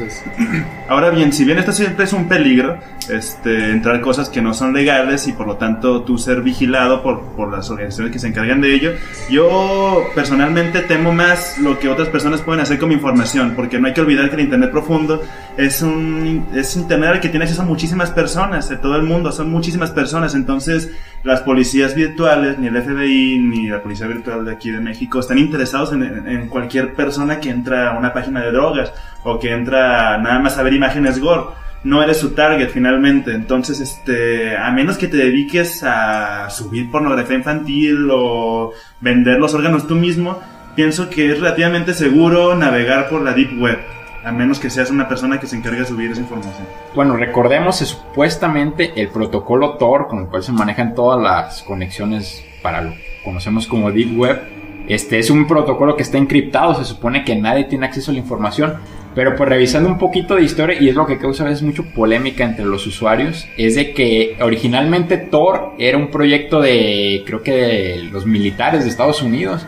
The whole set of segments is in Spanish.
Ahora bien, si bien esto siempre es un peligro, este, entrar cosas que no son legales y por lo tanto tú ser vigilado por, por las organizaciones que se encargan de ello, yo personalmente temo más lo que otras personas pueden hacer con mi información, porque no hay que olvidar que el Internet profundo es un es Internet al que tiene acceso muchísimas personas de todo el mundo, son muchísimas personas, entonces las policías virtuales, ni el FBI, ni la policía virtual de aquí de México están interesados en, en- en cualquier persona que entra a una página de drogas o que entra nada más a ver imágenes gore. No eres su target finalmente, entonces este, a menos que te dediques a subir pornografía infantil o vender los órganos tú mismo, pienso que es relativamente seguro navegar por la deep web, a menos que seas una persona que se encargue de subir esa información. Bueno, recordemos que supuestamente el protocolo Tor, con el cual se manejan todas las conexiones para lo que conocemos como Deep Web, este es un protocolo que está encriptado, se supone que nadie tiene acceso a la información, pero pues revisando un poquito de historia, y es lo que causa a veces mucho polémica entre los usuarios, es de que originalmente Tor era un proyecto de, creo que de los militares de Estados Unidos,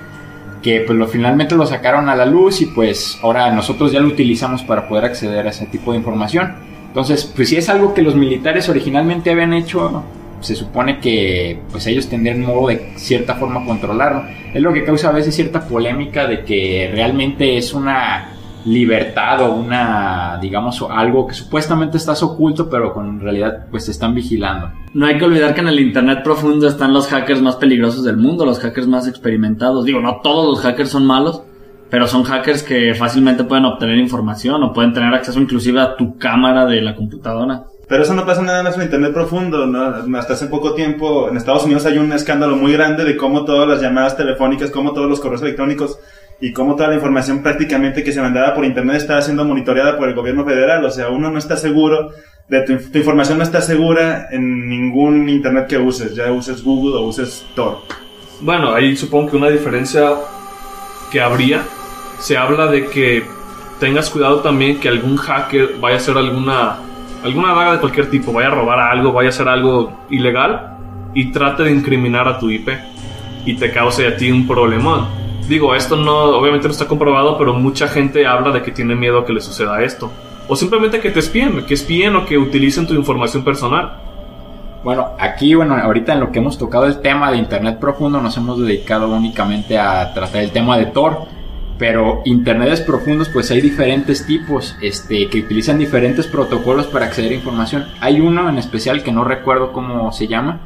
que pues lo, finalmente lo sacaron a la luz y pues ahora nosotros ya lo utilizamos para poder acceder a ese tipo de información. Entonces, pues si es algo que los militares originalmente habían hecho, se supone que pues ellos tendrían modo de cierta forma controlarlo. Es lo que causa a veces cierta polémica de que realmente es una libertad o una, digamos, o algo que supuestamente estás oculto, pero con en realidad pues te están vigilando. No hay que olvidar que en el Internet profundo están los hackers más peligrosos del mundo, los hackers más experimentados. Digo, no todos los hackers son malos, pero son hackers que fácilmente pueden obtener información o pueden tener acceso inclusive a tu cámara de la computadora. Pero eso no pasa nada más en Internet profundo, ¿no? Hasta hace poco tiempo en Estados Unidos hay un escándalo muy grande de cómo todas las llamadas telefónicas, cómo todos los correos electrónicos y cómo toda la información prácticamente que se mandaba por Internet estaba siendo monitoreada por el gobierno federal. O sea, uno no está seguro, de tu, tu información no está segura en ningún Internet que uses, ya uses Google o uses Tor. bueno, ahí supongo que una diferencia que habría, se habla de que tengas cuidado también que algún hacker vaya a hacer alguna, alguna vaga de cualquier tipo, vaya a robar algo, vaya a hacer algo ilegal y trate de incriminar a tu IP y te cause a ti un problemón. Digo, esto no, obviamente no está comprobado, pero mucha gente habla de que tiene miedo a que le suceda esto. O simplemente que te espíen, que espíen o que utilicen tu información personal. Bueno, aquí, bueno, ahorita en lo que hemos tocado el tema de Internet profundo, nos hemos dedicado únicamente a tratar el tema de Tor. Pero Internets profundos, pues hay diferentes tipos, este, que utilizan diferentes protocolos para acceder a información. Hay uno en especial que no recuerdo cómo se llama,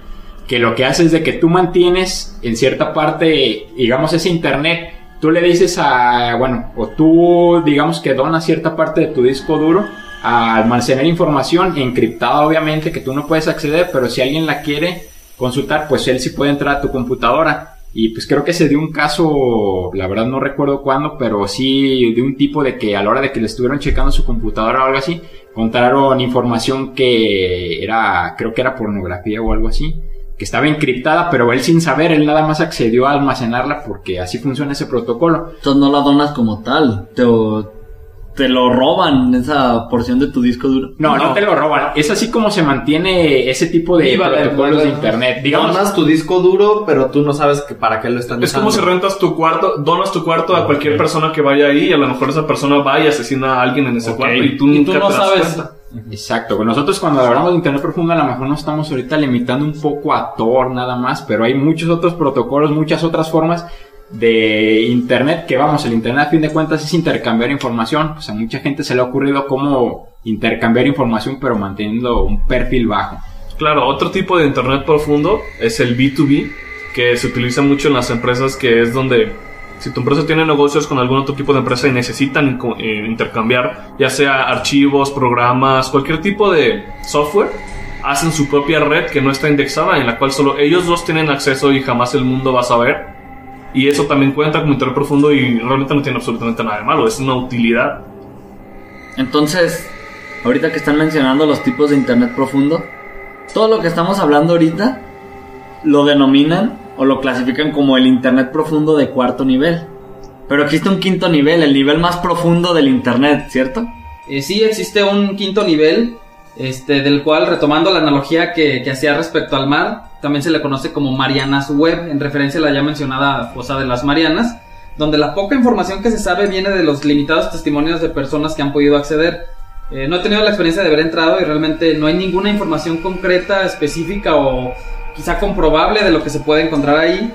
que lo que hace es de que tú mantienes en cierta parte, digamos, ese Internet, tú le dices a, bueno, o tú, digamos que donas cierta parte de tu disco duro a almacenar información encriptada obviamente que tú no puedes acceder, pero si alguien la quiere consultar, pues él sí puede entrar a tu computadora. Y pues creo que se dio un caso, la verdad no recuerdo cuándo, pero sí de un tipo de que a la hora de que le estuvieron checando su computadora o algo así, encontraron información que era, creo que era pornografía o algo así, que estaba encriptada, pero él sin saber, él nada más accedió a almacenarla porque así funciona ese protocolo. Entonces no la donas como tal, te, te lo roban esa porción de tu disco duro. No, no, te lo roban. Es así como se mantiene ese tipo de vale, protocolos vale. de internet. Digamos, Donas tu disco duro, pero tú no sabes que para qué lo están Es como si usando. rentas tu cuarto, donas tu cuarto a cualquier persona que vaya ahí y a lo mejor esa persona va y asesina a alguien en ese cuarto y tú Y nunca tú no te das sabes. cuenta. Exacto, pues nosotros cuando hablamos de Internet profundo a lo mejor nos estamos ahorita limitando un poco a Tor nada más, pero hay muchos otros protocolos, muchas otras formas de Internet que vamos, el Internet a fin de cuentas es intercambiar información, pues a mucha gente se le ha ocurrido cómo intercambiar información pero manteniendo un perfil bajo. Claro, otro tipo de Internet profundo es el B2B, que se utiliza mucho en las empresas, que es donde si tu empresa tiene negocios con algún otro tipo de empresa y necesitan eh, intercambiar, ya sea archivos, programas, cualquier tipo de software, hacen su propia red que no está indexada, en la cual solo ellos dos tienen acceso y jamás el mundo va a saber. Y eso también cuenta como Internet profundo y realmente no tiene absolutamente nada de malo, es una utilidad. Entonces, ahorita que están mencionando los tipos de Internet profundo, todo lo que estamos hablando ahorita lo denominan o lo clasifican como el Internet profundo de cuarto nivel. Pero existe un quinto nivel, el nivel más profundo del Internet, ¿cierto? Eh, sí existe un quinto nivel, este, del cual, retomando la analogía que, hacía respecto al mar, también se le conoce como Marianas Web, en referencia a la ya mencionada fosa de las Marianas, donde la poca información que se sabe viene de los limitados testimonios de personas que han podido acceder. Eh, no he tenido la experiencia de haber entrado y realmente no hay ninguna información concreta, específica o quizá comprobable de lo que se puede encontrar ahí,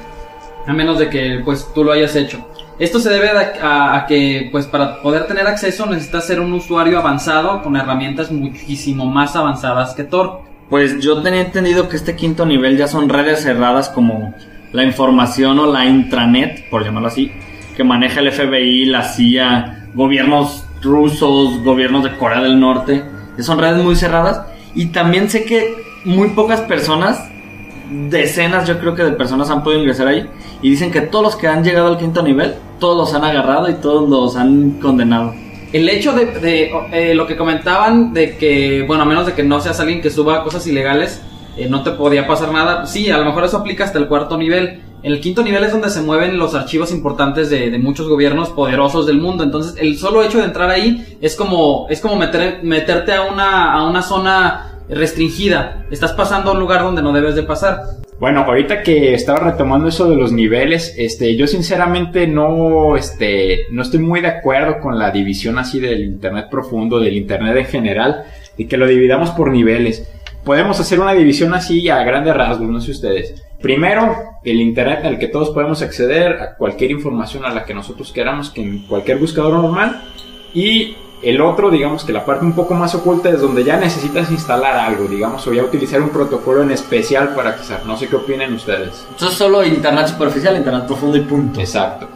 a menos de que pues tú lo hayas hecho. Esto se debe a, a- a que pues para poder tener acceso necesitas ser un usuario avanzado con herramientas muchísimo más avanzadas que Tor. Pues yo tenía entendido que este quinto nivel ya son redes cerradas como la información o la intranet, por llamarlo así, que maneja el FBI, la CIA, gobiernos rusos, gobiernos de Corea del Norte, son redes muy cerradas. Y también sé que muy pocas personas, decenas yo creo que de personas han podido ingresar ahí y dicen que todos los que han llegado al quinto nivel, todos los han agarrado y todos los han condenado. El hecho de, de, eh, lo que comentaban de que, bueno, a menos de que no seas alguien que suba cosas ilegales, eh, no te podía pasar nada. Sí, a lo mejor eso aplica hasta el cuarto nivel. El quinto nivel es donde se mueven los archivos importantes de, de muchos gobiernos poderosos del mundo. Entonces, el solo hecho de entrar ahí es como, es como meter, meterte a una, a una zona restringida. Estás pasando a un lugar donde no debes de pasar. Bueno, ahorita que estaba retomando eso de los niveles, este, yo sinceramente no, este, no estoy muy de acuerdo con la división así del internet profundo, del internet en general, y que lo dividamos por niveles. Podemos hacer una división así a grandes rasgos, no sé ustedes. Primero, el internet al que todos podemos acceder a cualquier información a la que nosotros queramos, que en cualquier buscador normal. Y el otro, digamos que la parte un poco más oculta es donde ya necesitas instalar algo, digamos, o ya utilizar un protocolo en especial para accesar. No sé qué opinen ustedes. Entonces solo internet superficial, internet profundo y punto. Exacto.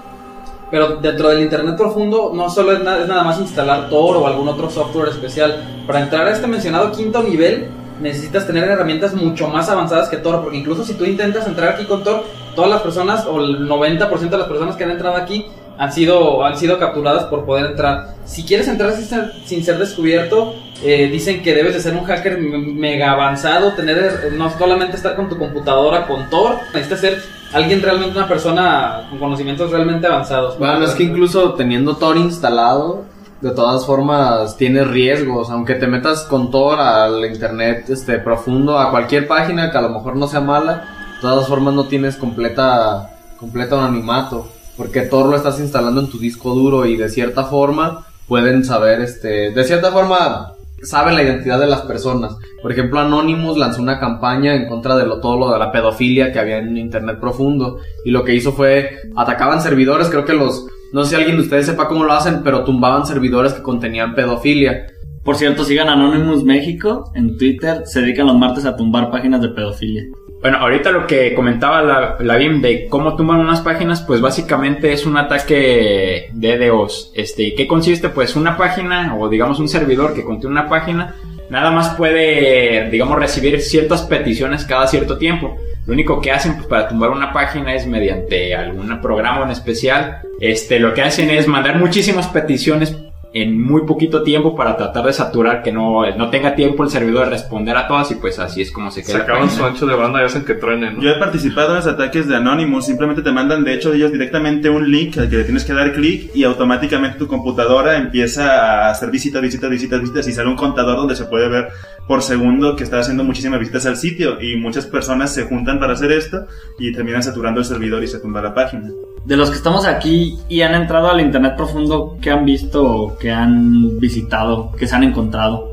Pero dentro del Internet profundo no solo es, na- es nada más instalar Tor o algún otro software especial. Para entrar a este mencionado quinto nivel necesitas tener herramientas mucho más avanzadas que Tor, porque incluso si tú intentas entrar aquí con Tor, todas las personas o el 90% de las personas que han entrado aquí han sido, han sido capturadas por poder entrar. Si quieres entrar sin ser, sin ser descubierto, eh, dicen que debes de ser un hacker me- mega avanzado, tener eh, no solamente estar con tu computadora con Tor, necesitas ser alguien realmente, una persona con conocimientos realmente avanzados. Bueno, es que incluso teniendo Tor instalado, de todas formas tienes riesgos, aunque te metas con Tor al internet este profundo, a cualquier página que a lo mejor no sea mala, de todas formas no tienes completa completo anonimato, porque Tor lo estás instalando en tu disco duro y de cierta forma pueden saber este, de cierta forma saben la identidad de las personas. Por ejemplo, Anonymous lanzó una campaña en contra de lo, todo lo de la pedofilia que había en Internet profundo. Y lo que hizo fue, atacaban servidores, creo que los, no sé si alguien de ustedes sepa cómo lo hacen, pero tumbaban servidores que contenían pedofilia. Por cierto, sigan Anonymous México en Twitter. Se dedican los martes a tumbar páginas de pedofilia. Bueno, ahorita lo que comentaba la, la BIM de cómo tumban unas páginas, pues básicamente es un ataque de DDoS. Este, ¿qué consiste? Pues una página o digamos un servidor que contiene una página, nada más puede, digamos, recibir ciertas peticiones cada cierto tiempo. Lo único que hacen pues, para tumbar una página es mediante algún programa en especial. Este, lo que hacen es mandar muchísimas peticiones en muy poquito tiempo para tratar de saturar que no, no tenga tiempo el servidor de responder a todas y pues así es como se queda. la acaban su ancho de banda y hacen que truenen, ¿no? Yo he participado en los ataques de Anonymous, simplemente te mandan de hecho ellos directamente un link al que le tienes que dar clic y automáticamente tu computadora empieza a hacer visitas, visitas, visitas, visitas y sale un contador donde se puede ver por segundo que está haciendo muchísimas visitas al sitio y muchas personas se juntan para hacer esto y terminan saturando el servidor y se tumba la página. De los que estamos aquí y han entrado al internet profundo, ¿qué han visto o qué han visitado, qué se han encontrado?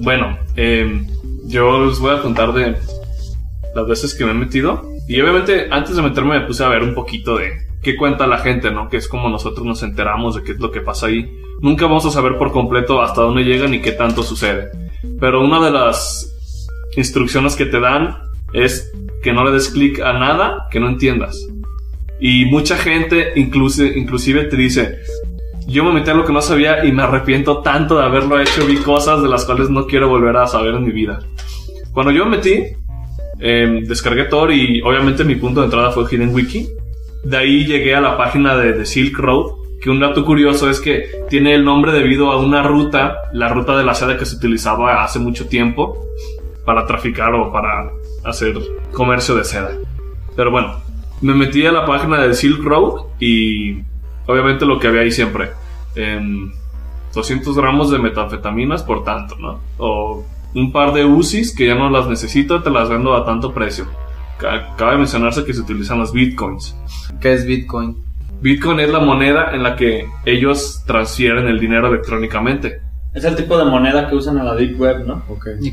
Bueno, eh, yo les voy a contar de las veces que me he metido. Y obviamente antes de meterme me puse a ver un poquito de qué cuenta la gente, ¿no? Que es como nosotros nos enteramos de qué es lo que pasa ahí. Nunca vamos a saber por completo hasta dónde llegan y qué tanto sucede. Pero una de las instrucciones que te dan es que no le des clic a nada que no entiendas. Y mucha gente inclusive, inclusive te dice, yo me metí a lo que no sabía y me arrepiento tanto de haberlo hecho. Vi cosas de las cuales no quiero volver a saber en mi vida. Cuando yo me metí, eh, descargué Tor y obviamente mi punto de entrada fue Hidden Wiki. De ahí llegué a la página de, de Silk Road, que un dato curioso es que tiene el nombre debido a una ruta, la ruta de la seda que se utilizaba hace mucho tiempo para traficar o para hacer comercio de seda. Pero bueno, me metí a la página de Silk Road y obviamente lo que había ahí siempre. Em, 200 gramos de metanfetaminas por tanto, ¿no? O un par de UCIs que ya no las necesito, te las vendo a tanto precio. Ca- Cabe mencionarse que se utilizan los bitcoins. ¿Qué es Bitcoin? Bitcoin es la moneda en la que ellos transfieren el dinero electrónicamente. Es el tipo de moneda que usan en la Deep Web, ¿no? ¿Y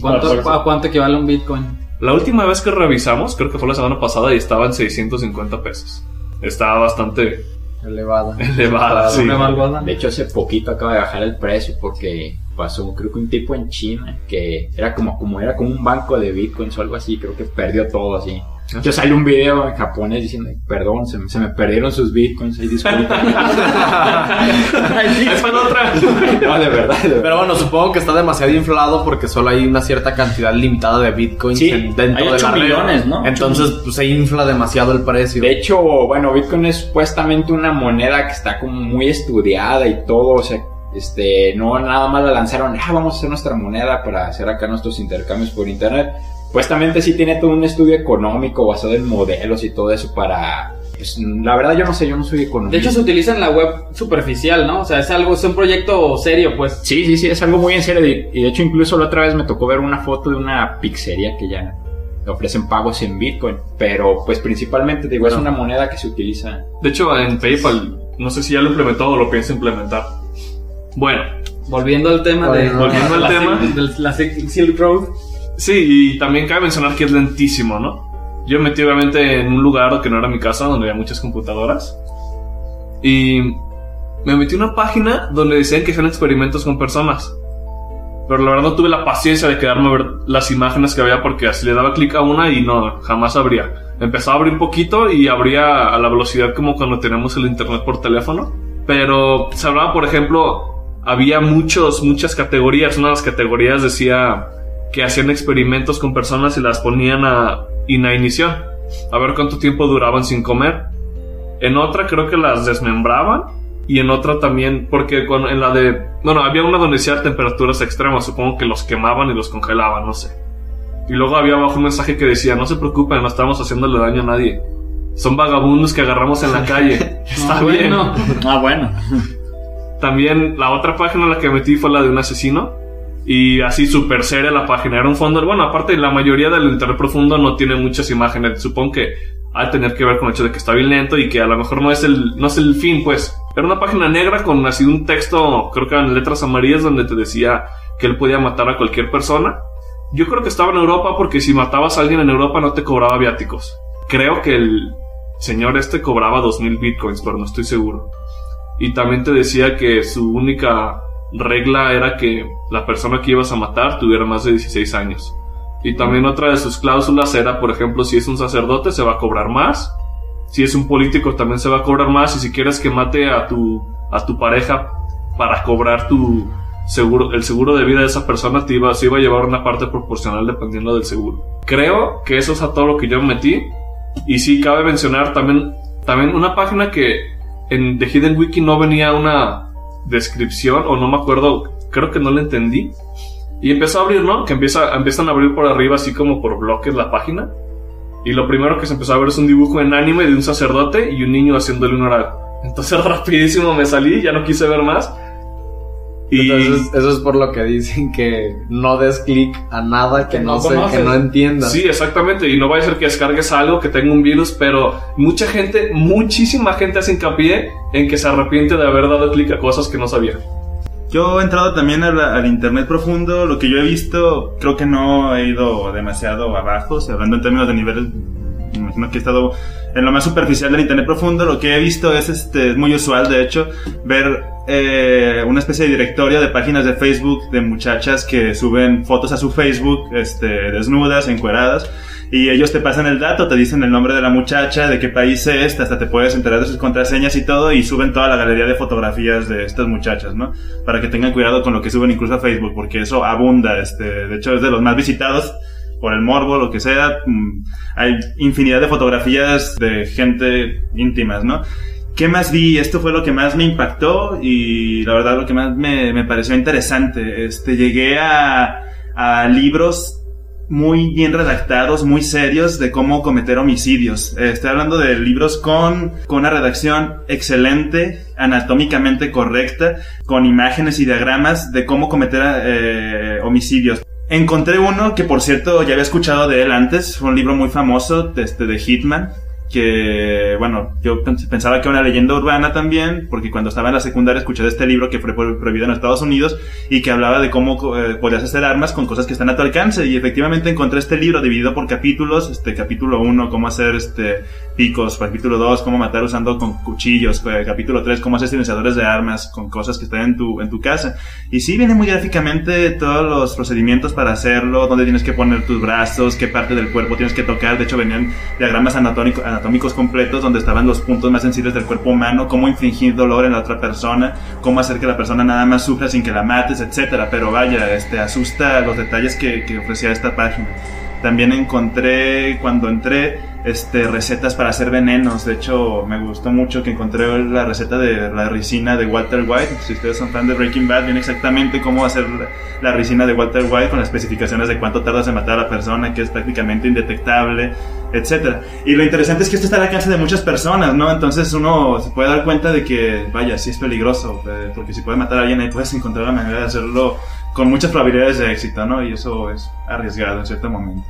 a cuánto equivale un Bitcoin? La última vez que revisamos, creo que fue la semana pasada y estaba en 650 pesos. Estaba bastante Elevada. elevada, sí. De hecho, hace poquito acaba de bajar el precio porque pasó, creo que un tipo en China que era como, como era como un banco de bitcoins o algo así, creo que perdió todo así. Yo sale un video en japonés diciendo, perdón, se, me- se me perdieron sus bitcoins, ahí disculpen. Ahí fue la otra. no, de verdad, de verdad. Pero bueno, supongo que está demasiado inflado porque solo hay una cierta cantidad limitada de bitcoins Sí, en- dentro hay de ocho la red. millones, ¿no? Entonces, pues se infla demasiado el precio. De hecho, bueno, Bitcoin es supuestamente una moneda que está como muy estudiada y todo, o sea, este, no nada más la lanzaron, ah, vamos a hacer nuestra moneda para hacer acá nuestros intercambios por internet. Supuestamente sí tiene todo un estudio económico basado en modelos y todo eso para, pues, la verdad yo no sé, yo no soy De economista. hecho, se utiliza en la web superficial, ¿no? O sea, es algo, es un proyecto serio, pues. Sí, sí, sí, es algo muy en serio. Y y de hecho, incluso la otra vez me tocó ver una foto de una pizzería que ya ofrecen pagos en Bitcoin. Pero, pues, principalmente, digo, es una moneda que se utiliza. De hecho, en PayPal, no sé si ya lo implementó o lo piensa implementar. Bueno, Volviendo al tema de, Volviendo al la tema. De la Silk Road. Sí, y también cabe mencionar que es lentísimo, ¿no? Yo me metí obviamente en un lugar que no era mi casa, donde había muchas computadoras. Y me metí en una página donde decían que hacían experimentos con personas. Pero la verdad no tuve la paciencia de quedarme a ver las imágenes que había porque así le daba clic a una y no, jamás abría. Empezaba a abrir poquito y abría a la velocidad como cuando tenemos el internet por teléfono. Pero se hablaba, por ejemplo, había muchos, muchas categorías. Una de las categorías decía que hacían experimentos con personas y las ponían a inanición. A ver cuánto tiempo duraban sin comer. En otra creo que las desmembraban. Y en otra también, porque con- en la de... Bueno, había una donde decía temperaturas extremas. Supongo que los quemaban y los congelaban, no sé. Y luego había abajo un mensaje que decía, no se preocupen, no estamos haciéndole daño a nadie. Son vagabundos que agarramos en la calle. Está Ah, bien. bueno. Ah, bueno. También la otra página en la que metí fue la de un asesino. Y así súper seria la página. Era un fondo. Bueno, aparte, la mayoría del internet profundo no tiene muchas imágenes. Supongo que ha de tener que ver con el hecho de que está bien lento y que a lo mejor no es el, no es el fin, pues. Era una página negra con así un texto, creo que eran letras amarillas, donde te decía que él podía matar a cualquier persona. Yo creo que estaba en Europa porque si matabas a alguien en Europa no te cobraba viáticos. Creo que el señor este cobraba 2000 bitcoins, pero no estoy seguro. Y también te decía que su única regla era que la persona que ibas a matar tuviera más de 16 años. Y también otra de sus cláusulas era, por ejemplo, si es un sacerdote se va a cobrar más. Si es un político también se va a cobrar más. Y si quieres que mate a tu, a tu pareja para cobrar tu seguro, el seguro de vida de esa persona te iba, se iba a llevar una parte proporcional dependiendo del seguro. Creo que eso es a todo lo que yo me metí. Y sí, cabe mencionar también, también una página que en The Hidden Wiki no venía una descripción, o no me acuerdo, creo que no la entendí. Y empezó a abrir, ¿no? Que empieza, empiezan a abrir por arriba, así como por bloques la página. Y lo primero que se empezó a ver es un dibujo en anime de un sacerdote y un niño haciéndole un oral. Entonces rapidísimo me salí, ya no quise ver más. Y Entonces, eso es por lo que dicen que no des clic a nada que, Que no, no sé, que no entiendas. Sí, exactamente. Y no vaya a ser que descargues algo que tenga un virus, pero mucha gente, muchísima gente hace hincapié en que se arrepiente de haber dado clic a cosas que no sabía. Yo he entrado también a la- al internet profundo. Lo que yo he visto, creo que no he ido demasiado abajo. O sea, hablando en términos de niveles, me imagino que he estado en lo más superficial del internet profundo. Lo que he visto es este, es muy usual, de hecho, ver eh, una especie de directorio de páginas de Facebook de muchachas que suben fotos a su Facebook, este, desnudas, encueradas. Y ellos te pasan el dato, te dicen el nombre de la muchacha, de qué país es, hasta te puedes enterar de sus contraseñas y todo, y suben toda la galería de fotografías de estas muchachas, ¿no? Para que tengan cuidado con lo que suben incluso a Facebook, porque eso abunda, este, de hecho es de los más visitados por el morbo, lo que sea. Mm, Hay infinidad de fotografías de gente íntimas, ¿no? ¿Qué más vi? Esto fue lo que más me impactó y la verdad lo que más me, me pareció interesante. Este, llegué a, a libros muy bien redactados, muy serios de cómo cometer homicidios. Eh, Estoy hablando de libros con, con una redacción excelente, anatómicamente correcta, con imágenes y diagramas de cómo cometer eh, homicidios. Encontré uno que por cierto ya había escuchado de él antes, fue un libro muy famoso este, de Hitman, que, bueno, yo pens- pensaba que era una leyenda urbana también, porque cuando estaba en la secundaria escuché de este libro que fue pro- prohibido en Estados Unidos y que hablaba de cómo eh, podías hacer armas con cosas que están a tu alcance. Y efectivamente encontré este libro dividido por capítulos, este capítulo 1, cómo hacer este picos, capítulo 2, cómo matar usando con cuchillos, eh, capítulo 3, cómo hacer silenciadores de armas con cosas que están en tu, en tu casa. Y sí viene muy gráficamente todos los procedimientos para hacerlo, dónde tienes que poner tus brazos, qué parte del cuerpo tienes que tocar. De hecho, venían diagramas anatómico- anatómicos completos donde estaban los puntos más sensibles del cuerpo humano, cómo infligir dolor en la otra persona, cómo hacer que la persona nada más sufra sin que la mates, etcétera. Pero vaya, este asusta los detalles que, que ofrecía esta página. También encontré, cuando entré, este, recetas para hacer venenos. De hecho, me gustó mucho que encontré la receta de la ricina de Walter White. Si ustedes son fan de Breaking Bad, viene exactamente cómo hacer la ricina de Walter White con las especificaciones de cuánto tardas en matar a la persona, que es prácticamente indetectable, etcétera. Y lo interesante es que esto está al alcance de muchas personas, ¿no? Entonces uno se puede dar cuenta de que, vaya, sí es peligroso, eh, porque si puedes matar a alguien ahí puedes encontrar la manera de hacerlo con muchas probabilidades de éxito, ¿no? Y eso es arriesgado en cierto momento.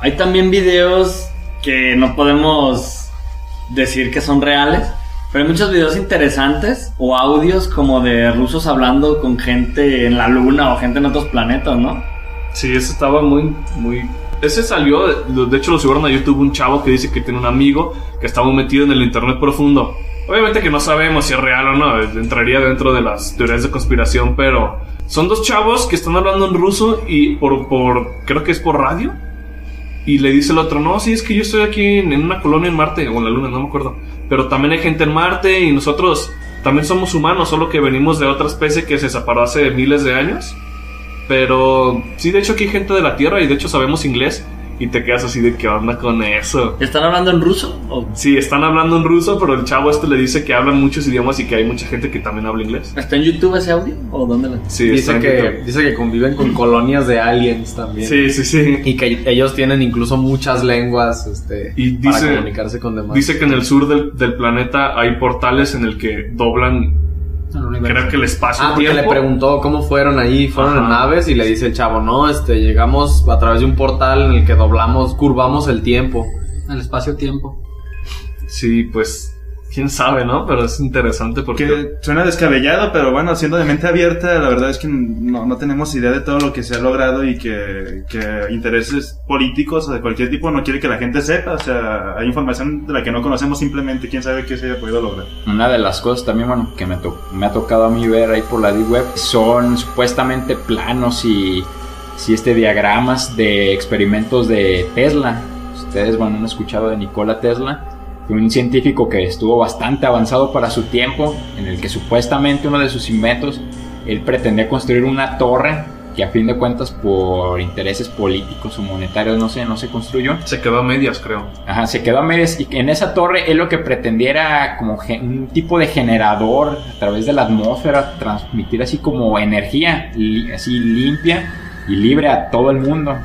Hay también videos que no podemos decir que son reales, pero hay muchos videos interesantes o audios como de rusos hablando con gente en la luna o gente en otros planetas, ¿no? Sí, ese estaba muy, muy... Ese salió, de hecho lo subieron a YouTube un chavo que dice que tiene un amigo que estaba metido en el internet profundo. Obviamente que no sabemos si es real o no, entraría dentro de las teorías de conspiración, pero son dos chavos que están hablando en ruso y por, por creo que es por radio. Y le dice el otro, no, sí, es que yo estoy aquí en, en una colonia en Marte, o en la Luna, no me acuerdo. Pero también hay gente en Marte y nosotros también somos humanos, solo que venimos de otra especie que se separó hace miles de años. Pero sí, de hecho aquí hay gente de la Tierra y de hecho sabemos inglés. Y te quedas así de qué onda con eso. ¿Están hablando en ruso? ¿O Sí, están hablando en ruso, pero el chavo este le dice que hablan muchos idiomas y que hay mucha gente que también habla inglés. ¿Está en YouTube ese audio? ¿O dónde lo Sí, está Dice en que, YouTube. dice que conviven con colonias de aliens también. Sí, sí, sí. Y que ellos tienen incluso muchas lenguas este, Y para dice- comunicarse con demás. Dice que en el sur del, del planeta hay portales en el que doblan. Creo que el espacio Ah, porque le preguntó cómo fueron ahí, fueron en naves y le dice el chavo, no, este, llegamos a través de un portal en el que doblamos, curvamos el tiempo. El espacio-tiempo. Sí, pues, quién sabe, ¿no? Pero es interesante porque... Que suena descabellado, pero bueno, siendo de mente abierta, la verdad es que no, no tenemos idea de todo lo que se ha logrado y que, que intereses políticos o de cualquier tipo no quiere que la gente sepa. O sea, hay información de la que no conocemos simplemente, quién sabe qué se haya podido lograr. Una de las cosas también, bueno, que me, to- me ha tocado a mí ver ahí por la D-Web son supuestamente planos y, sí, este, diagramas de experimentos de Tesla. Ustedes, bueno, han escuchado de Nikola Tesla. Un científico que estuvo bastante avanzado para su tiempo, en el que supuestamente uno de sus inventos, él pretendía construir una torre que a fin de cuentas por intereses políticos o monetarios no se, no se construyó. Se quedó a medias, creo. Ajá, se quedó a medias y en esa torre él lo que pretendía era como un tipo de generador a través de la atmósfera, transmitir así como energía, li- así limpia y libre a todo el mundo.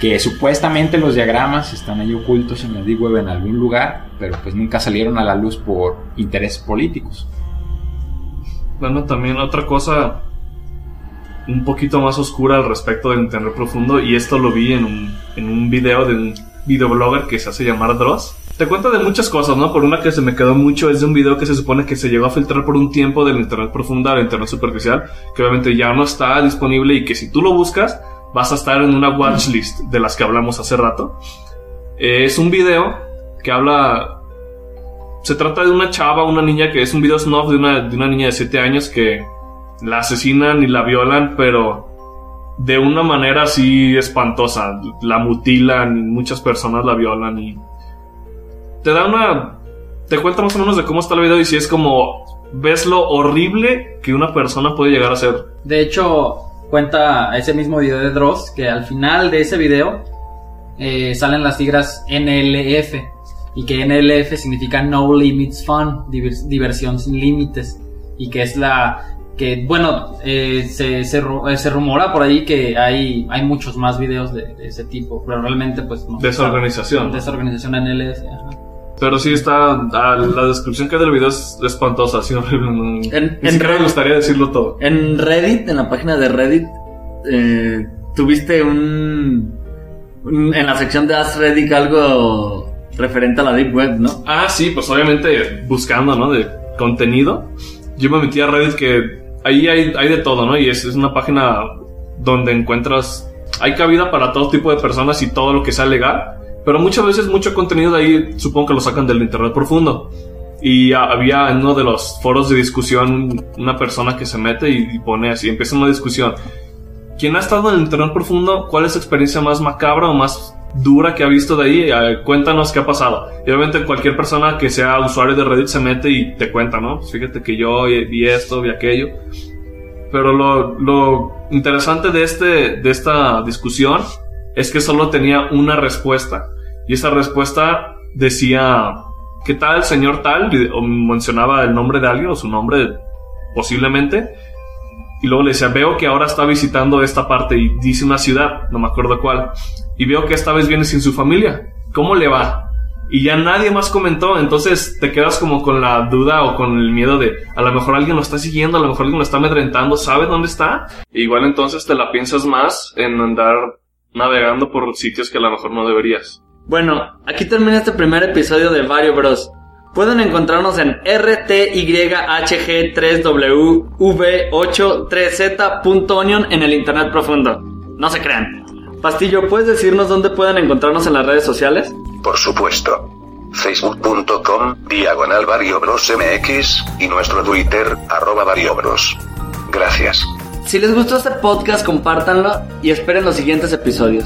Que supuestamente los diagramas están ahí ocultos en la Deep Web en algún lugar, pero pues nunca salieron a la luz por intereses políticos. Bueno, también otra cosa un poquito más oscura al respecto del Internet profundo, y esto lo vi en un, en un video de un videoblogger que se hace llamar Dross. Te cuenta de muchas cosas, ¿no? Por una que se me quedó mucho es de un video que se supone que se llegó a filtrar por un tiempo del Internet profundo al Internet superficial, que obviamente ya no está disponible y que si tú lo buscas vas a estar en una watchlist de las que hablamos hace rato. Eh, es un video que habla se trata de una chava, una niña que es un video snuff de una, de una niña de 7 años que la asesinan y la violan, pero de una manera así espantosa. La mutilan y muchas personas la violan y te da una... Te cuenta más o menos de cómo está el video y si es como... Ves lo horrible que una persona puede llegar a ser. De hecho, cuenta ese mismo video de Dross que al final de ese video eh, salen las siglas NLF y que NLF significa No Limits Fun, divers- diversión sin límites y que es la que bueno eh, se, eh, se rumora por ahí que hay hay muchos más videos de, de ese tipo pero realmente pues no De esa organización. de esa organización NLF ajá. Pero sí está... la descripción que hay del video es espantosa, así horrible. no- En- ni en siquiera me gustaría decirlo todo. En Reddit, en la página de Reddit, eh, tuviste un, un- En la sección de Ask Reddit algo referente a la Deep Web, ¿no? Ah, sí, pues obviamente buscando, ¿no? De contenido. Yo me metí a Reddit que ahí hay, hay de todo, ¿no? Y es, es una página donde encuentras... Hay cabida para todo tipo de personas y todo lo que sea legal. Pero muchas veces mucho contenido de ahí supongo que lo sacan del internet profundo. Y había en uno de los foros de discusión una persona que se mete y, y pone así, empieza una discusión. ¿Quién ha estado en el internet profundo? ¿Cuál es la experiencia más macabra o más dura que ha visto de ahí? Eh, cuéntanos qué ha pasado. Y obviamente cualquier persona que sea usuario de Reddit se mete y te cuenta, ¿no? Pues fíjate que yo vi esto, vi aquello. Pero lo, lo interesante de, este, de esta discusión es que solo tenía una respuesta. Y esa respuesta decía, ¿qué tal, señor tal? O mencionaba el nombre de alguien o su nombre posiblemente. Y luego le decía, veo que ahora está visitando esta parte y dice una ciudad, no me acuerdo cuál. Y veo que esta vez viene sin su familia. ¿Cómo le va? Y ya nadie más comentó, entonces te quedas como con la duda o con el miedo de a lo mejor alguien lo está siguiendo, a lo mejor alguien lo está amedrentando, ¿sabe dónde está? E igual entonces te la piensas más en andar navegando por sitios que a lo mejor no deberías. Bueno, aquí termina este primer episodio de Vario Bros. Pueden encontrarnos en rtyhg3wv83z.onion en el internet profundo. No se crean. Pastillo, ¿puedes decirnos dónde pueden encontrarnos en las redes sociales? Por supuesto. Facebook.com, diagonal MX, y nuestro Twitter, arroba variobros. Gracias. Si les gustó este podcast, compártanlo y esperen los siguientes episodios.